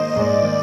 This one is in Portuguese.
Música